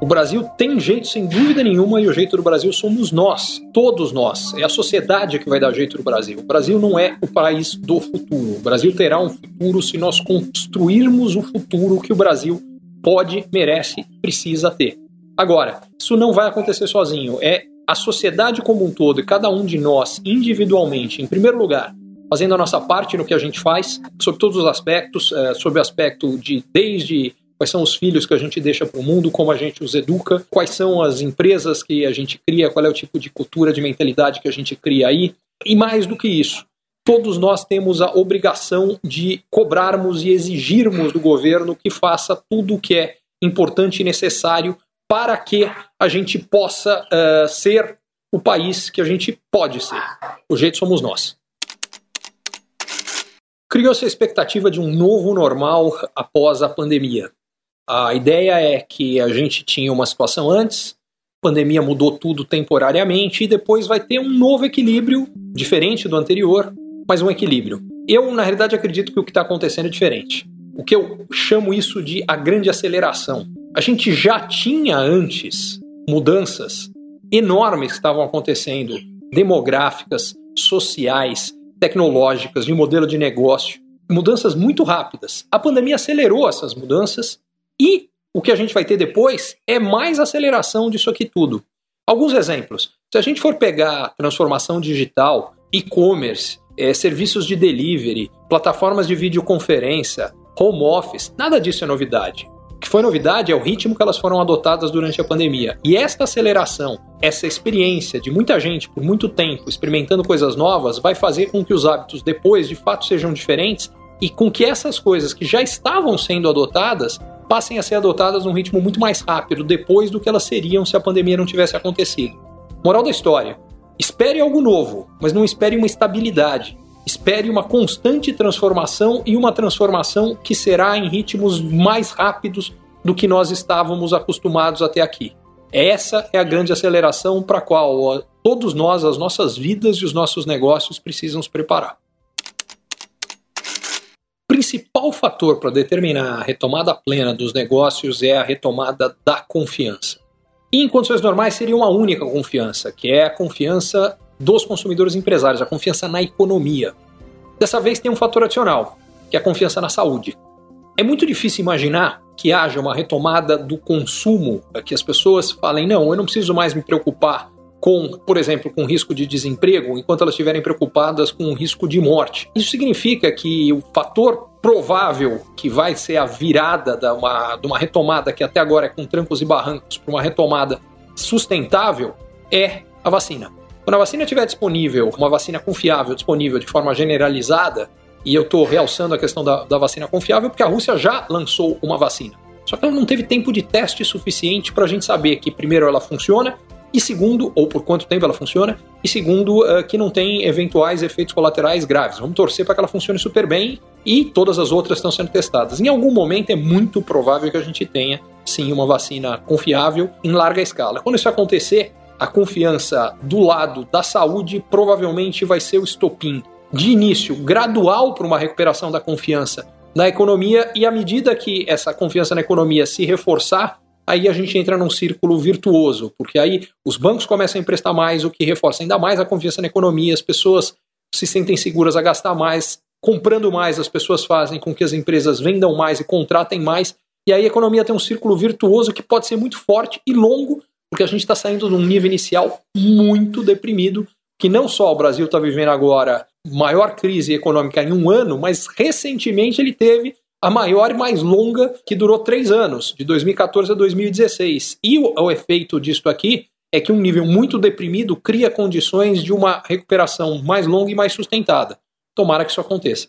O Brasil tem jeito sem dúvida nenhuma e o jeito do Brasil somos nós, todos nós. É a sociedade que vai dar jeito do Brasil. O Brasil não é o país do futuro. O Brasil terá um futuro se nós construirmos o futuro que o Brasil pode, merece, precisa ter. Agora, isso não vai acontecer sozinho. É a sociedade como um todo e cada um de nós individualmente, em primeiro lugar, fazendo a nossa parte no que a gente faz, sobre todos os aspectos, é, sobre o aspecto de desde quais são os filhos que a gente deixa para o mundo, como a gente os educa, quais são as empresas que a gente cria, qual é o tipo de cultura, de mentalidade que a gente cria aí. E mais do que isso, todos nós temos a obrigação de cobrarmos e exigirmos do governo que faça tudo o que é importante e necessário para que a gente possa uh, ser o país que a gente pode ser. O jeito somos nós. Criou-se a expectativa de um novo normal após a pandemia. A ideia é que a gente tinha uma situação antes, a pandemia mudou tudo temporariamente e depois vai ter um novo equilíbrio, diferente do anterior, mas um equilíbrio. Eu, na realidade, acredito que o que está acontecendo é diferente. O que eu chamo isso de a grande aceleração. A gente já tinha antes mudanças enormes que estavam acontecendo, demográficas, sociais, tecnológicas, de modelo de negócio, mudanças muito rápidas. A pandemia acelerou essas mudanças e o que a gente vai ter depois é mais aceleração disso aqui tudo. Alguns exemplos. Se a gente for pegar transformação digital, e-commerce, é, serviços de delivery, plataformas de videoconferência, home office, nada disso é novidade. Que foi novidade é o ritmo que elas foram adotadas durante a pandemia. E esta aceleração, essa experiência de muita gente por muito tempo experimentando coisas novas, vai fazer com que os hábitos depois de fato sejam diferentes e com que essas coisas que já estavam sendo adotadas passem a ser adotadas num ritmo muito mais rápido depois do que elas seriam se a pandemia não tivesse acontecido. Moral da história: espere algo novo, mas não espere uma estabilidade. Espere uma constante transformação e uma transformação que será em ritmos mais rápidos do que nós estávamos acostumados até aqui. Essa é a grande aceleração para a qual todos nós, as nossas vidas e os nossos negócios precisam se preparar principal fator para determinar a retomada plena dos negócios é a retomada da confiança. E em condições normais seria uma única confiança, que é a confiança dos consumidores empresários, a confiança na economia. Dessa vez tem um fator adicional, que é a confiança na saúde. É muito difícil imaginar que haja uma retomada do consumo, que as pessoas falem: não, eu não preciso mais me preocupar com, por exemplo, com risco de desemprego, enquanto elas estiverem preocupadas com o risco de morte. Isso significa que o fator provável que vai ser a virada de uma, de uma retomada que até agora é com trancos e barrancos para uma retomada sustentável é a vacina. Quando a vacina estiver disponível, uma vacina confiável, disponível de forma generalizada, e eu estou realçando a questão da, da vacina confiável porque a Rússia já lançou uma vacina. Só que ela não teve tempo de teste suficiente para a gente saber que, primeiro, ela funciona e segundo, ou por quanto tempo ela funciona, e segundo, uh, que não tem eventuais efeitos colaterais graves. Vamos torcer para que ela funcione super bem e todas as outras estão sendo testadas. Em algum momento é muito provável que a gente tenha, sim, uma vacina confiável em larga escala. Quando isso acontecer, a confiança do lado da saúde provavelmente vai ser o estopim. De início gradual para uma recuperação da confiança na economia e à medida que essa confiança na economia se reforçar, aí a gente entra num círculo virtuoso, porque aí os bancos começam a emprestar mais, o que reforça ainda mais a confiança na economia, as pessoas se sentem seguras a gastar mais, comprando mais, as pessoas fazem com que as empresas vendam mais e contratem mais, e aí a economia tem um círculo virtuoso que pode ser muito forte e longo, porque a gente está saindo de um nível inicial muito deprimido, que não só o Brasil está vivendo agora maior crise econômica em um ano, mas recentemente ele teve a maior e mais longa, que durou três anos, de 2014 a 2016. E o, o efeito disso aqui é que um nível muito deprimido cria condições de uma recuperação mais longa e mais sustentada. Tomara que isso aconteça.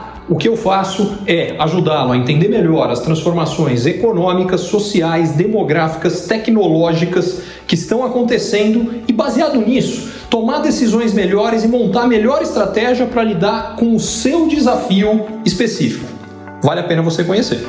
O que eu faço é ajudá-lo a entender melhor as transformações econômicas, sociais, demográficas, tecnológicas que estão acontecendo e, baseado nisso, tomar decisões melhores e montar a melhor estratégia para lidar com o seu desafio específico. Vale a pena você conhecer.